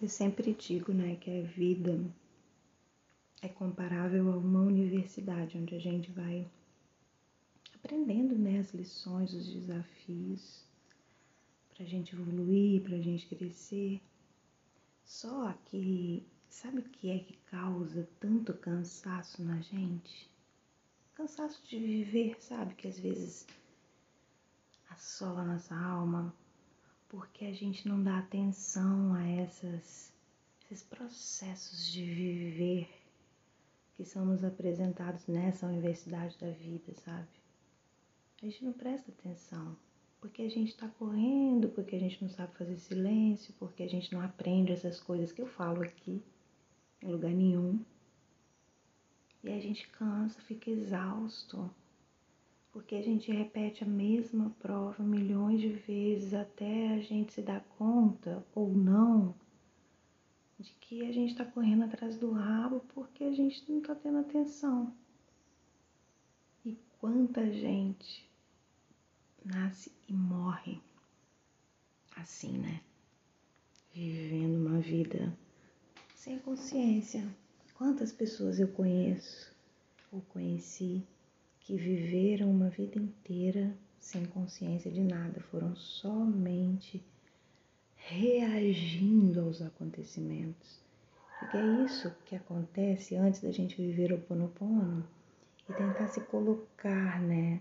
Eu sempre digo, né, que a vida é comparável a uma universidade onde a gente vai aprendendo, né, as lições, os desafios, para a gente evoluir, para a gente crescer. Só que sabe o que é que causa tanto cansaço na gente? Cansaço de viver, sabe? Que às vezes assola nossa alma, porque a gente não dá atenção a essas, esses processos de viver que são nos apresentados nessa universidade da vida, sabe? A gente não presta atenção, porque a gente está correndo, porque a gente não sabe fazer silêncio, porque a gente não aprende essas coisas que eu falo aqui em lugar nenhum. E a gente cansa, fica exausto, porque a gente repete a mesma prova milhões de vezes até a gente se dar conta ou não de que a gente está correndo atrás do rabo porque a gente não está tendo atenção. E quanta gente nasce e morre assim, né? Vivendo uma vida sem consciência. Quantas pessoas eu conheço ou conheci que viveram uma vida inteira sem consciência de nada, foram somente reagindo aos acontecimentos. Porque é isso que acontece antes da gente viver o Ponopono e tentar se colocar, né,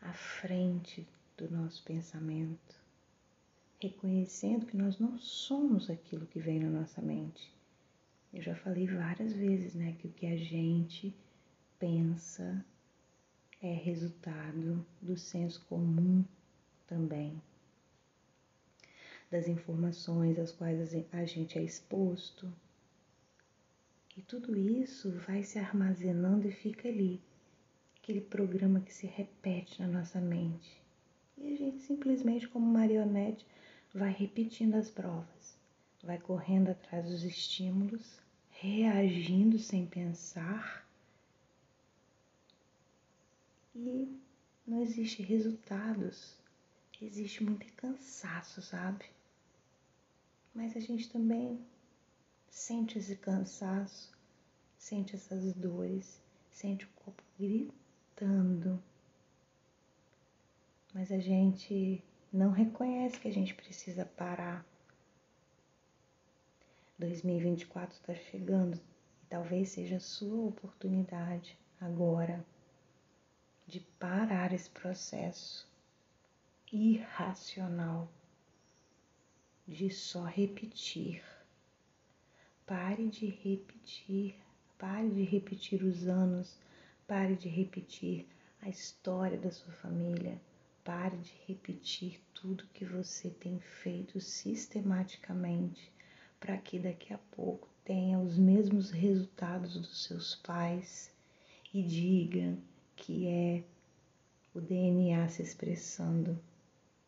à frente do nosso pensamento, reconhecendo que nós não somos aquilo que vem na nossa mente. Eu já falei várias vezes, né, que o que a gente pensa é resultado do senso comum também, das informações às quais a gente é exposto. E tudo isso vai se armazenando e fica ali, aquele programa que se repete na nossa mente. E a gente simplesmente, como marionete, vai repetindo as provas, vai correndo atrás dos estímulos, reagindo sem pensar e não existe resultados, existe muito cansaço, sabe? Mas a gente também sente esse cansaço, sente essas dores, sente o corpo gritando. Mas a gente não reconhece que a gente precisa parar. 2024 está chegando e talvez seja a sua oportunidade agora de parar esse processo irracional de só repetir. Pare de repetir, pare de repetir os anos, pare de repetir a história da sua família, pare de repetir tudo que você tem feito sistematicamente para que daqui a pouco tenha os mesmos resultados dos seus pais e diga que é o DNA se expressando.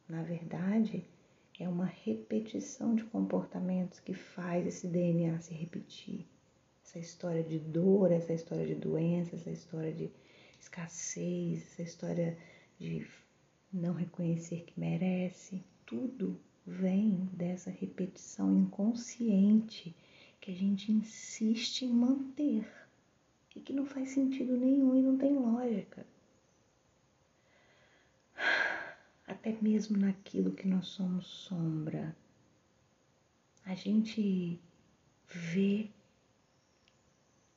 Na verdade, é uma repetição de comportamentos que faz esse DNA se repetir. Essa história de dor, essa história de doença, essa história de escassez, essa história de não reconhecer que merece, tudo vem dessa repetição inconsciente que a gente insiste em manter e que não faz sentido nenhum e não tem lógica. Até mesmo naquilo que nós somos sombra, a gente vê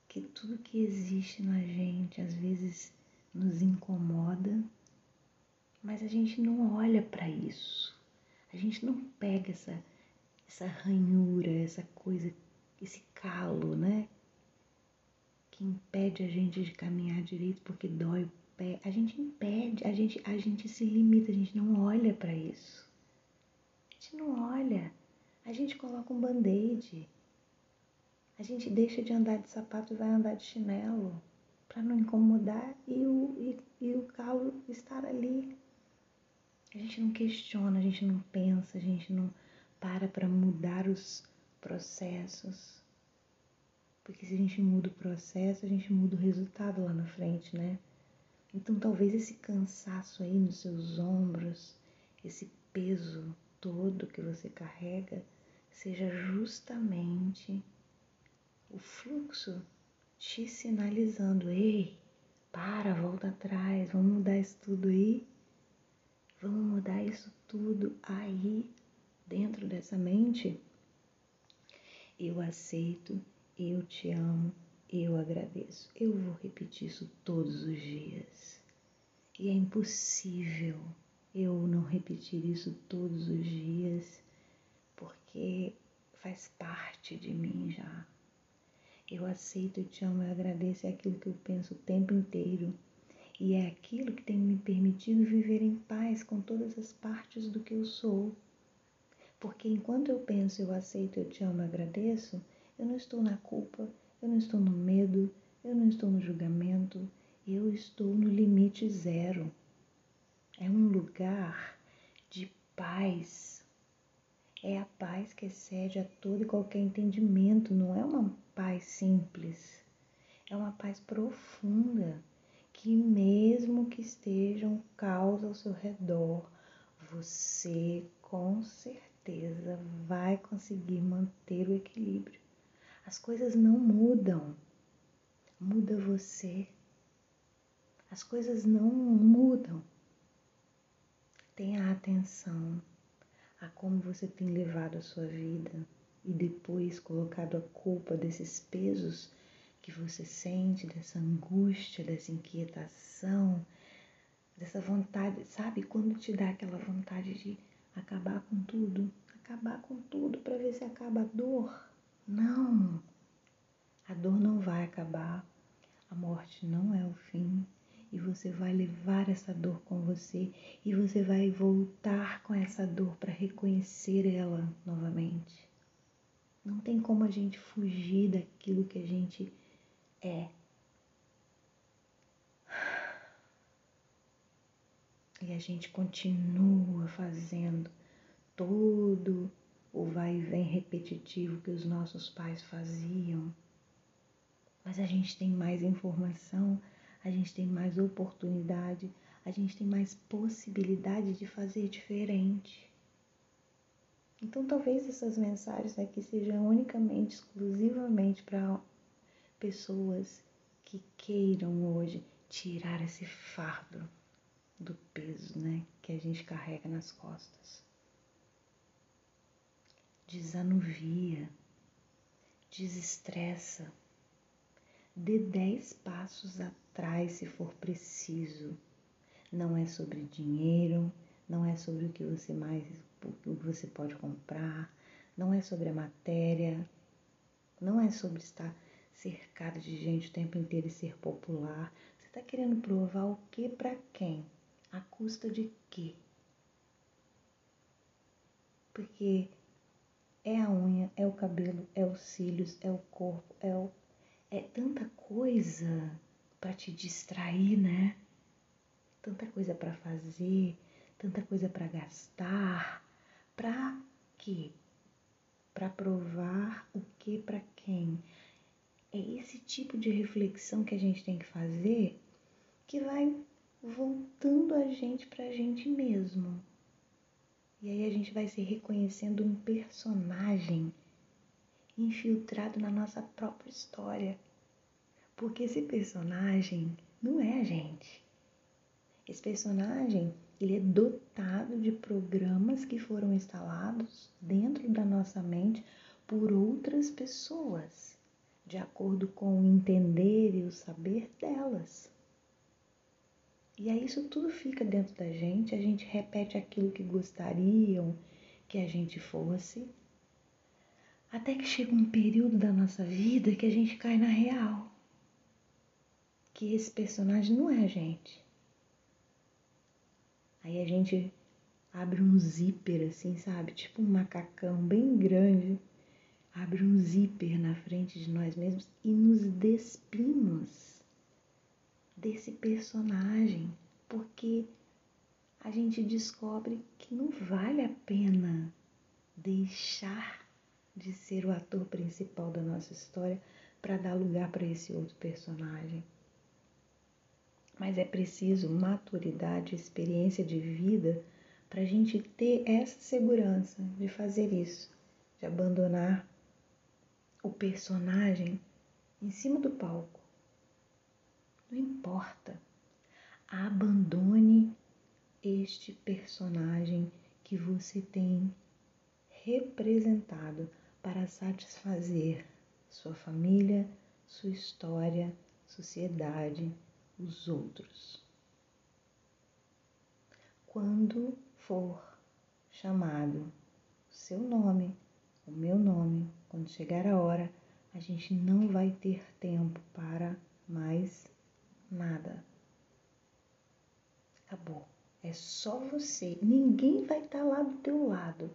que tudo que existe na gente às vezes nos incomoda, mas a gente não olha para isso. A gente não pega essa essa ranhura, essa coisa, esse calo, né? Impede a gente de caminhar direito porque dói o pé. A gente impede, a gente, a gente se limita, a gente não olha para isso. A gente não olha. A gente coloca um band-aid. A gente deixa de andar de sapato e vai andar de chinelo para não incomodar e o, e, e o calo estar ali. A gente não questiona, a gente não pensa, a gente não para para mudar os processos. Porque se a gente muda o processo, a gente muda o resultado lá na frente, né? Então talvez esse cansaço aí nos seus ombros, esse peso todo que você carrega, seja justamente o fluxo te sinalizando: ei, para, volta atrás, vamos mudar isso tudo aí. Vamos mudar isso tudo aí dentro dessa mente. Eu aceito, eu te amo, eu agradeço. Eu vou repetir isso todos os dias. E é impossível eu não repetir isso todos os dias, porque faz parte de mim já. Eu aceito, eu te amo, eu agradeço, é aquilo que eu penso o tempo inteiro. E é aquilo que tem me permitido viver em paz com todas as partes do que eu sou. Porque enquanto eu penso, eu aceito, eu te amo, eu agradeço, eu não estou na culpa, eu não estou no medo, eu não estou no julgamento, eu estou no limite zero. É um lugar de paz. É a paz que excede a todo e qualquer entendimento, não é uma paz simples. É uma paz profunda que mesmo que esteja um caos ao seu redor, você com certeza vai conseguir manter o equilíbrio. As coisas não mudam, muda você. As coisas não mudam. Tenha atenção a como você tem levado a sua vida e depois colocado a culpa desses pesos que você sente, dessa angústia, dessa inquietação, dessa vontade, sabe? Quando te dá aquela vontade de acabar com tudo, acabar com tudo para ver se acaba a dor. Não! A dor não vai acabar, a morte não é o fim, e você vai levar essa dor com você e você vai voltar com essa dor para reconhecer ela novamente. Não tem como a gente fugir daquilo que a gente é. E a gente continua fazendo todo o vai e vem repetitivo que os nossos pais faziam. Mas a gente tem mais informação, a gente tem mais oportunidade, a gente tem mais possibilidade de fazer diferente. Então, talvez essas mensagens aqui sejam unicamente, exclusivamente para pessoas que queiram hoje tirar esse fardo do peso, né, que a gente carrega nas costas. Desanuvia, desestressa, dê dez passos atrás se for preciso. Não é sobre dinheiro, não é sobre o que você mais o que você pode comprar, não é sobre a matéria, não é sobre estar cercado de gente o tempo inteiro e ser popular. Você está querendo provar o que para quem? A custa de quê? Porque é a unha, é o cabelo, é os cílios, é o corpo, é, o, é tanta coisa para te distrair, né? Tanta coisa para fazer, tanta coisa para gastar. Para quê? Para provar o que para quem? É esse tipo de reflexão que a gente tem que fazer que vai voltando a gente para a gente mesmo. E aí a gente vai se reconhecendo um personagem infiltrado na nossa própria história. Porque esse personagem não é a gente. Esse personagem, ele é dotado de programas que foram instalados dentro da nossa mente por outras pessoas, de acordo com o entender e o saber delas. E aí isso tudo fica dentro da gente, a gente repete aquilo que gostariam que a gente fosse, até que chega um período da nossa vida que a gente cai na real. Que esse personagem não é a gente. Aí a gente abre um zíper assim, sabe? Tipo um macacão bem grande. Abre um zíper na frente de nós mesmos e nos despimos desse personagem, porque a gente descobre que não vale a pena deixar de ser o ator principal da nossa história para dar lugar para esse outro personagem. Mas é preciso maturidade, experiência de vida para a gente ter essa segurança de fazer isso, de abandonar o personagem em cima do palco. Não importa. Abandone este personagem que você tem representado para satisfazer sua família, sua história, sociedade, os outros. Quando for chamado o seu nome, o meu nome, quando chegar a hora, a gente não vai ter tempo para mais nada. Acabou. É só você. Ninguém vai estar tá lá do teu lado.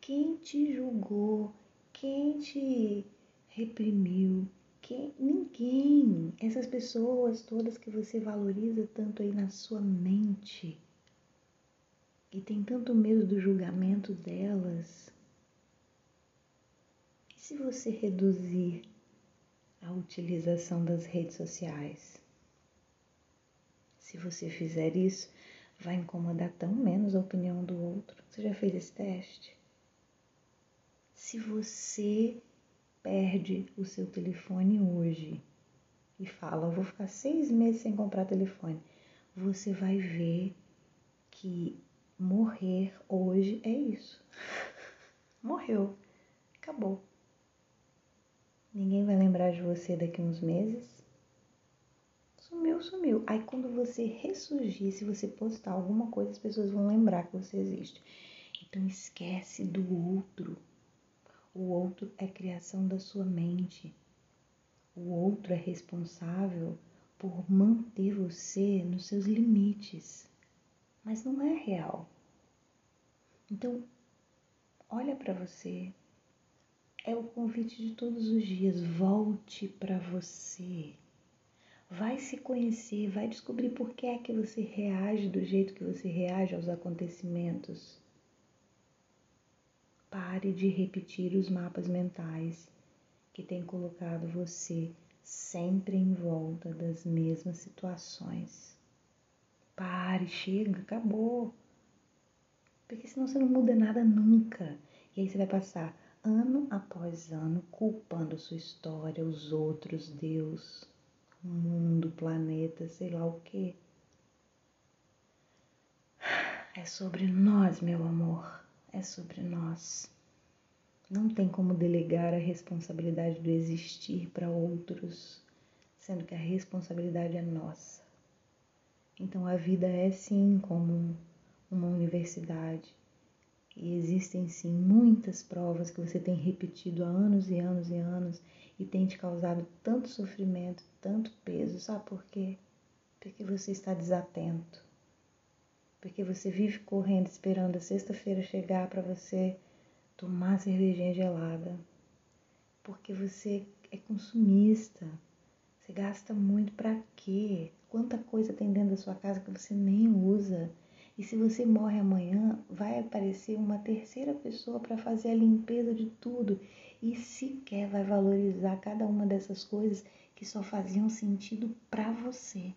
Quem te julgou, quem te reprimiu, quem, ninguém. Essas pessoas todas que você valoriza tanto aí na sua mente e tem tanto medo do julgamento delas. E se você reduzir a utilização das redes sociais? Se você fizer isso, vai incomodar tão menos a opinião do outro. Você já fez esse teste? Se você perde o seu telefone hoje e fala, vou ficar seis meses sem comprar telefone, você vai ver que morrer hoje é isso. Morreu. Acabou. Ninguém vai lembrar de você daqui uns meses sumiu, sumiu. Aí quando você ressurgir, se você postar alguma coisa, as pessoas vão lembrar que você existe. Então esquece do outro. O outro é criação da sua mente. O outro é responsável por manter você nos seus limites. Mas não é real. Então, olha para você. É o convite de todos os dias. Volte para você. Vai se conhecer, vai descobrir por que é que você reage do jeito que você reage aos acontecimentos. Pare de repetir os mapas mentais que têm colocado você sempre em volta das mesmas situações. Pare, chega, acabou. Porque senão você não muda nada nunca. E aí você vai passar ano após ano culpando sua história, os outros, Deus mundo, planeta, sei lá o que. É sobre nós, meu amor, é sobre nós. Não tem como delegar a responsabilidade do existir para outros, sendo que a responsabilidade é nossa. Então a vida é sim como uma universidade. E existem sim muitas provas que você tem repetido há anos e anos e anos e tem te causado tanto sofrimento, tanto peso. Sabe por quê? Porque você está desatento. Porque você vive correndo esperando a sexta-feira chegar para você tomar cervejinha gelada. Porque você é consumista. Você gasta muito para quê? Quanta coisa tem dentro da sua casa que você nem usa. E se você morre amanhã, vai aparecer uma terceira pessoa para fazer a limpeza de tudo e sequer vai valorizar cada uma dessas coisas que só faziam sentido para você.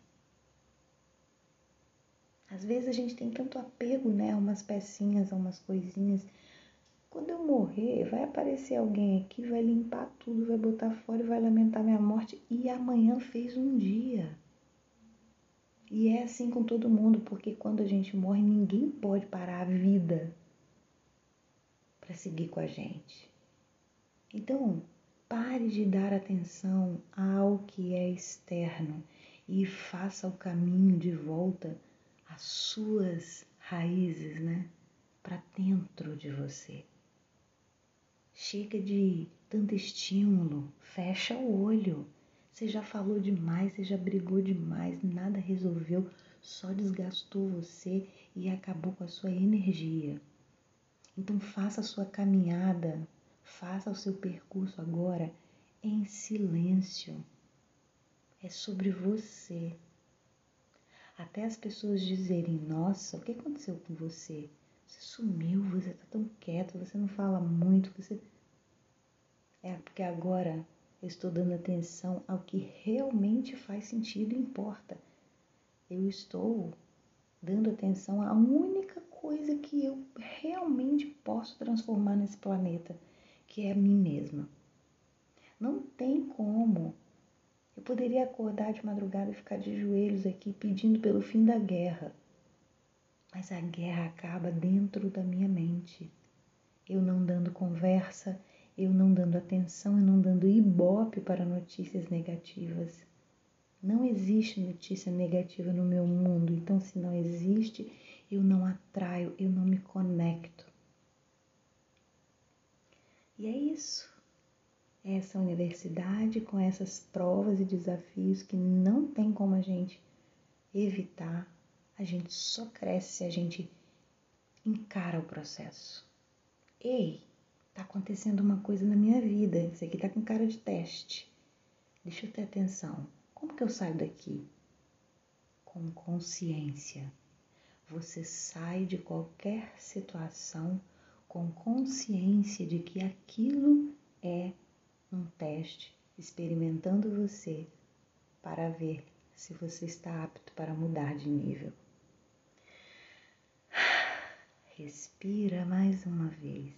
Às vezes a gente tem tanto apego, né, a umas pecinhas, a umas coisinhas. Quando eu morrer, vai aparecer alguém aqui, vai limpar tudo, vai botar fora e vai lamentar minha morte. E amanhã fez um dia. E é assim com todo mundo, porque quando a gente morre, ninguém pode parar a vida para seguir com a gente. Então, pare de dar atenção ao que é externo e faça o caminho de volta às suas raízes, né? Para dentro de você. Chega de tanto estímulo, fecha o olho. Você já falou demais, você já brigou demais, nada resolveu, só desgastou você e acabou com a sua energia. Então faça a sua caminhada Faça o seu percurso agora em silêncio. É sobre você. Até as pessoas dizerem: Nossa, o que aconteceu com você? Você sumiu, você está tão quieto, você não fala muito, você. É porque agora eu estou dando atenção ao que realmente faz sentido e importa. Eu estou dando atenção à única coisa que eu realmente posso transformar nesse planeta que é a mim mesma. Não tem como. Eu poderia acordar de madrugada e ficar de joelhos aqui pedindo pelo fim da guerra. Mas a guerra acaba dentro da minha mente. Eu não dando conversa, eu não dando atenção, eu não dando ibope para notícias negativas. Não existe notícia negativa no meu mundo, então se não existe, eu não atraio, eu não me conecto. E é isso. Essa universidade com essas provas e desafios que não tem como a gente evitar, a gente só cresce se a gente encara o processo. Ei, tá acontecendo uma coisa na minha vida, isso aqui tá com cara de teste. Deixa eu ter atenção. Como que eu saio daqui? Com consciência. Você sai de qualquer situação com consciência de que aquilo é um teste, experimentando você para ver se você está apto para mudar de nível. Respira mais uma vez.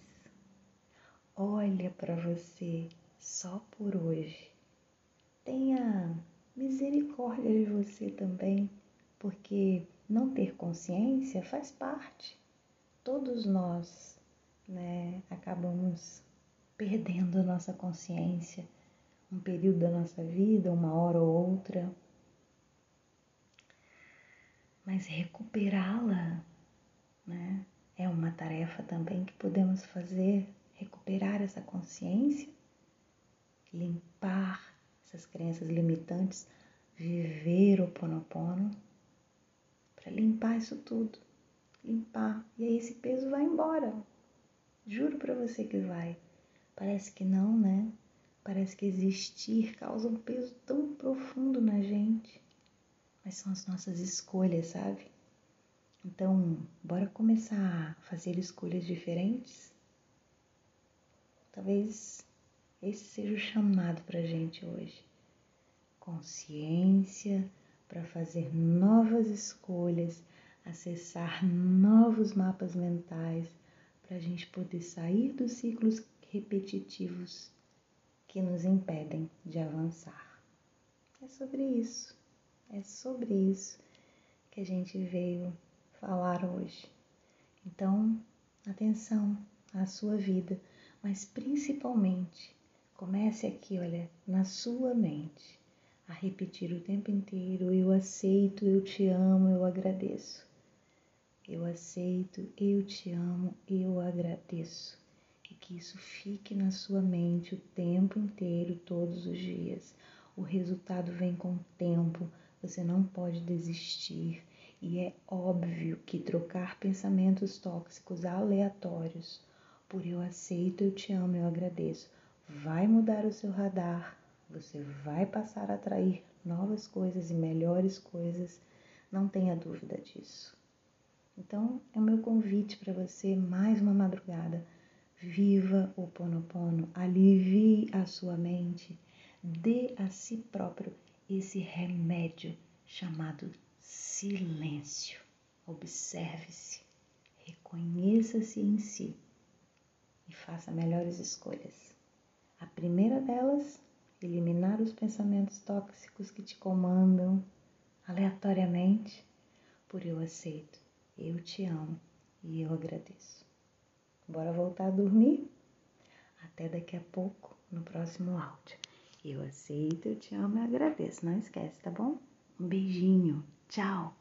Olha para você só por hoje. Tenha misericórdia de você também, porque não ter consciência faz parte. Todos nós né, acabamos perdendo a nossa consciência um período da nossa vida, uma hora ou outra. Mas recuperá-la, né, é uma tarefa também que podemos fazer, recuperar essa consciência, limpar essas crenças limitantes, viver o ponopono, para limpar isso tudo, limpar. E aí esse peso vai embora. Juro para você que vai. Parece que não, né? Parece que existir causa um peso tão profundo na gente. Mas são as nossas escolhas, sabe? Então, bora começar a fazer escolhas diferentes? Talvez esse seja o chamado para gente hoje. Consciência para fazer novas escolhas, acessar novos mapas mentais, para a gente poder sair dos ciclos repetitivos que nos impedem de avançar. É sobre isso, é sobre isso que a gente veio falar hoje. Então, atenção à sua vida, mas principalmente comece aqui, olha, na sua mente, a repetir o tempo inteiro: eu aceito, eu te amo, eu agradeço. Eu aceito, eu te amo, eu agradeço. E que isso fique na sua mente o tempo inteiro, todos os dias. O resultado vem com o tempo, você não pode desistir. E é óbvio que trocar pensamentos tóxicos aleatórios por eu aceito, eu te amo, eu agradeço, vai mudar o seu radar, você vai passar a atrair novas coisas e melhores coisas, não tenha dúvida disso. Então, é o meu convite para você mais uma madrugada. Viva o Ponopono, alivie a sua mente, dê a si próprio esse remédio chamado silêncio. Observe-se, reconheça-se em si e faça melhores escolhas. A primeira delas, eliminar os pensamentos tóxicos que te comandam aleatoriamente, por eu aceito, eu te amo e eu agradeço. Bora voltar a dormir? Até daqui a pouco no próximo áudio. Eu aceito, eu te amo e agradeço. Não esquece, tá bom? Um beijinho. Tchau.